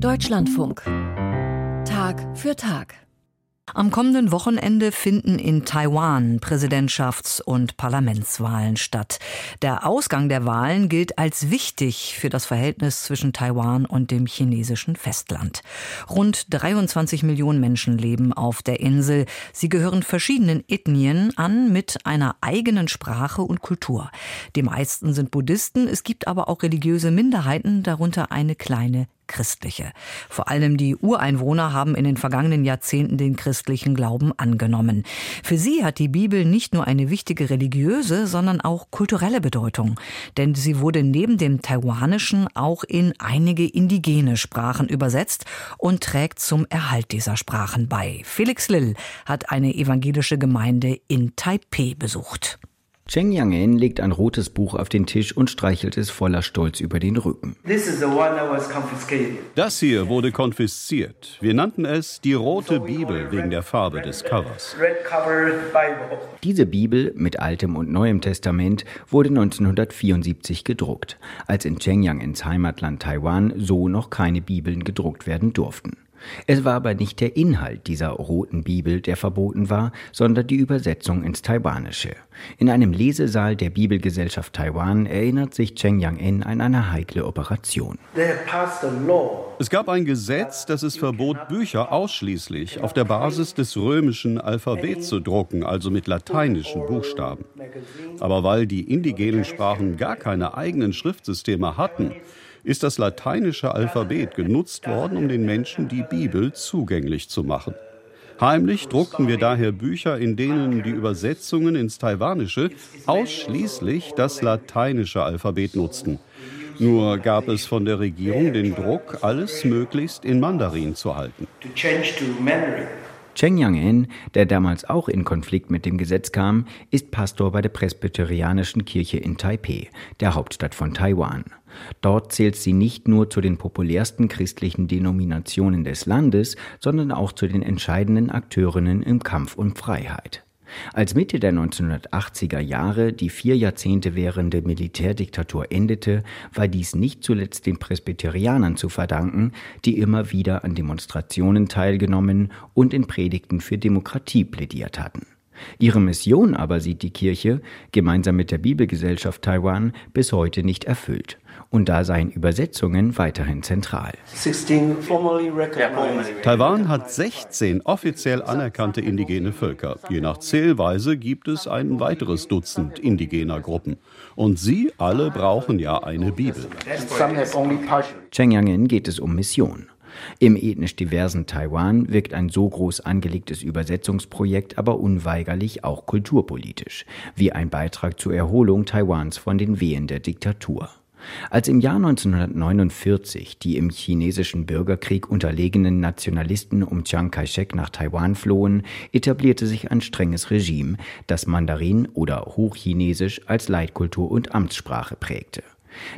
Deutschlandfunk. Tag für Tag. Am kommenden Wochenende finden in Taiwan Präsidentschafts- und Parlamentswahlen statt. Der Ausgang der Wahlen gilt als wichtig für das Verhältnis zwischen Taiwan und dem chinesischen Festland. Rund 23 Millionen Menschen leben auf der Insel. Sie gehören verschiedenen Ethnien an mit einer eigenen Sprache und Kultur. Die meisten sind Buddhisten, es gibt aber auch religiöse Minderheiten, darunter eine kleine christliche. Vor allem die Ureinwohner haben in den vergangenen Jahrzehnten den christlichen Glauben angenommen. Für sie hat die Bibel nicht nur eine wichtige religiöse, sondern auch kulturelle Bedeutung. Denn sie wurde neben dem Taiwanischen auch in einige indigene Sprachen übersetzt und trägt zum Erhalt dieser Sprachen bei. Felix Lill hat eine evangelische Gemeinde in Taipeh besucht. Cheng Yang-en legt ein rotes Buch auf den Tisch und streichelt es voller Stolz über den Rücken. Das hier wurde konfisziert. Wir nannten es die rote Bibel wegen der Farbe des Covers. Diese Bibel mit Altem und Neuem Testament wurde 1974 gedruckt, als in Cheng Yang-ens Heimatland Taiwan so noch keine Bibeln gedruckt werden durften. Es war aber nicht der Inhalt dieser roten Bibel, der verboten war, sondern die Übersetzung ins Taiwanische. In einem Lesesaal der Bibelgesellschaft Taiwan erinnert sich Cheng Yang-en an eine heikle Operation. Es gab ein Gesetz, das es verbot, Bücher ausschließlich auf der Basis des römischen Alphabets zu drucken, also mit lateinischen Buchstaben. Aber weil die indigenen Sprachen gar keine eigenen Schriftsysteme hatten, ist das lateinische Alphabet genutzt worden, um den Menschen die Bibel zugänglich zu machen. Heimlich druckten wir daher Bücher, in denen die Übersetzungen ins Taiwanische ausschließlich das lateinische Alphabet nutzten. Nur gab es von der Regierung den Druck, alles möglichst in Mandarin zu halten. Cheng Yang-en, der damals auch in Konflikt mit dem Gesetz kam, ist Pastor bei der Presbyterianischen Kirche in Taipeh, der Hauptstadt von Taiwan. Dort zählt sie nicht nur zu den populärsten christlichen Denominationen des Landes, sondern auch zu den entscheidenden Akteurinnen im Kampf um Freiheit. Als Mitte der 1980er Jahre die vier Jahrzehnte währende Militärdiktatur endete, war dies nicht zuletzt den Presbyterianern zu verdanken, die immer wieder an Demonstrationen teilgenommen und in Predigten für Demokratie plädiert hatten. Ihre Mission aber sieht die Kirche, gemeinsam mit der Bibelgesellschaft Taiwan, bis heute nicht erfüllt und da seien Übersetzungen weiterhin zentral. Taiwan hat 16 offiziell anerkannte indigene Völker. Je nach Zählweise gibt es ein weiteres Dutzend indigener Gruppen. Und sie alle brauchen ja eine Bibel. Cheng geht es um Mission. Im ethnisch diversen Taiwan wirkt ein so groß angelegtes Übersetzungsprojekt aber unweigerlich auch kulturpolitisch, wie ein Beitrag zur Erholung Taiwans von den Wehen der Diktatur. Als im Jahr 1949 die im chinesischen Bürgerkrieg unterlegenen Nationalisten um Chiang Kai-shek nach Taiwan flohen, etablierte sich ein strenges Regime, das Mandarin oder Hochchinesisch als Leitkultur und Amtssprache prägte.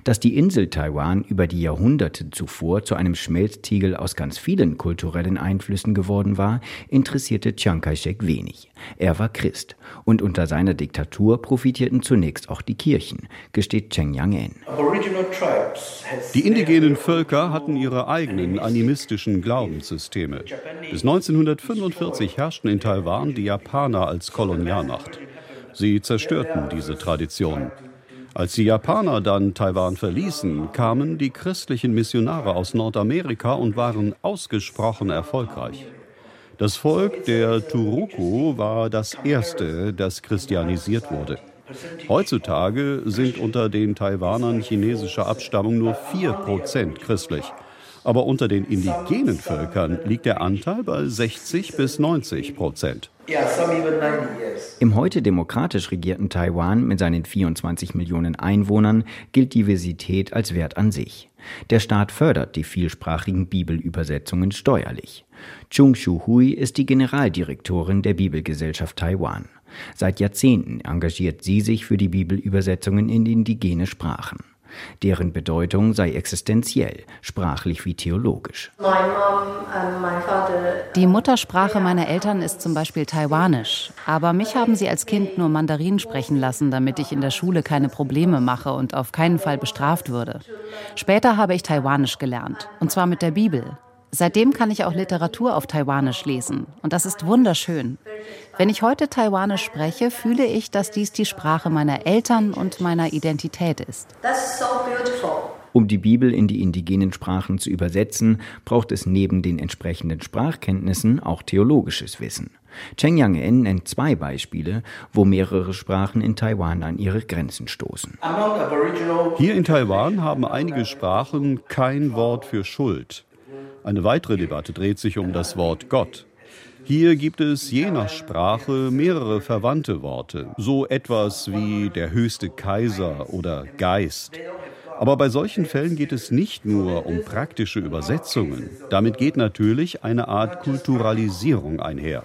Dass die Insel Taiwan über die Jahrhunderte zuvor zu einem Schmelztiegel aus ganz vielen kulturellen Einflüssen geworden war, interessierte Chiang Kai-shek wenig. Er war Christ und unter seiner Diktatur profitierten zunächst auch die Kirchen, gesteht Cheng Yang-en. Die indigenen Völker hatten ihre eigenen animistischen Glaubenssysteme. Bis 1945 herrschten in Taiwan die Japaner als Kolonialmacht. Sie zerstörten diese Traditionen. Als die Japaner dann Taiwan verließen, kamen die christlichen Missionare aus Nordamerika und waren ausgesprochen erfolgreich. Das Volk der Turuku war das erste, das christianisiert wurde. Heutzutage sind unter den Taiwanern chinesischer Abstammung nur 4% christlich. Aber unter den indigenen Völkern liegt der Anteil bei 60 bis 90 Prozent. Im heute demokratisch regierten Taiwan mit seinen 24 Millionen Einwohnern gilt Diversität als Wert an sich. Der Staat fördert die vielsprachigen Bibelübersetzungen steuerlich. Chung Shu Hui ist die Generaldirektorin der Bibelgesellschaft Taiwan. Seit Jahrzehnten engagiert sie sich für die Bibelübersetzungen in indigene Sprachen. Deren Bedeutung sei existenziell, sprachlich wie theologisch. Die Muttersprache meiner Eltern ist zum Beispiel Taiwanisch, aber mich haben sie als Kind nur Mandarin sprechen lassen, damit ich in der Schule keine Probleme mache und auf keinen Fall bestraft würde. Später habe ich Taiwanisch gelernt, und zwar mit der Bibel. Seitdem kann ich auch Literatur auf Taiwanisch lesen. Und das ist wunderschön. Wenn ich heute Taiwanisch spreche, fühle ich, dass dies die Sprache meiner Eltern und meiner Identität ist. Um die Bibel in die indigenen Sprachen zu übersetzen, braucht es neben den entsprechenden Sprachkenntnissen auch theologisches Wissen. Cheng Yang-en nennt zwei Beispiele, wo mehrere Sprachen in Taiwan an ihre Grenzen stoßen. Hier in Taiwan haben einige Sprachen kein Wort für Schuld. Eine weitere Debatte dreht sich um das Wort Gott. Hier gibt es je nach Sprache mehrere verwandte Worte, so etwas wie der höchste Kaiser oder Geist. Aber bei solchen Fällen geht es nicht nur um praktische Übersetzungen. Damit geht natürlich eine Art Kulturalisierung einher.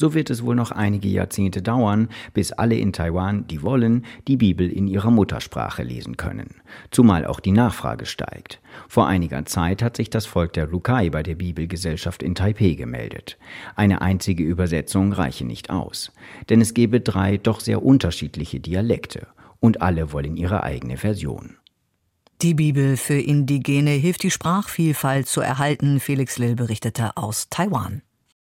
So wird es wohl noch einige Jahrzehnte dauern, bis alle in Taiwan, die wollen, die Bibel in ihrer Muttersprache lesen können. Zumal auch die Nachfrage steigt. Vor einiger Zeit hat sich das Volk der Lukai bei der Bibelgesellschaft in Taipeh gemeldet. Eine einzige Übersetzung reiche nicht aus, denn es gebe drei doch sehr unterschiedliche Dialekte und alle wollen ihre eigene Version. Die Bibel für Indigene hilft die Sprachvielfalt zu erhalten, Felix Lill berichtete aus Taiwan.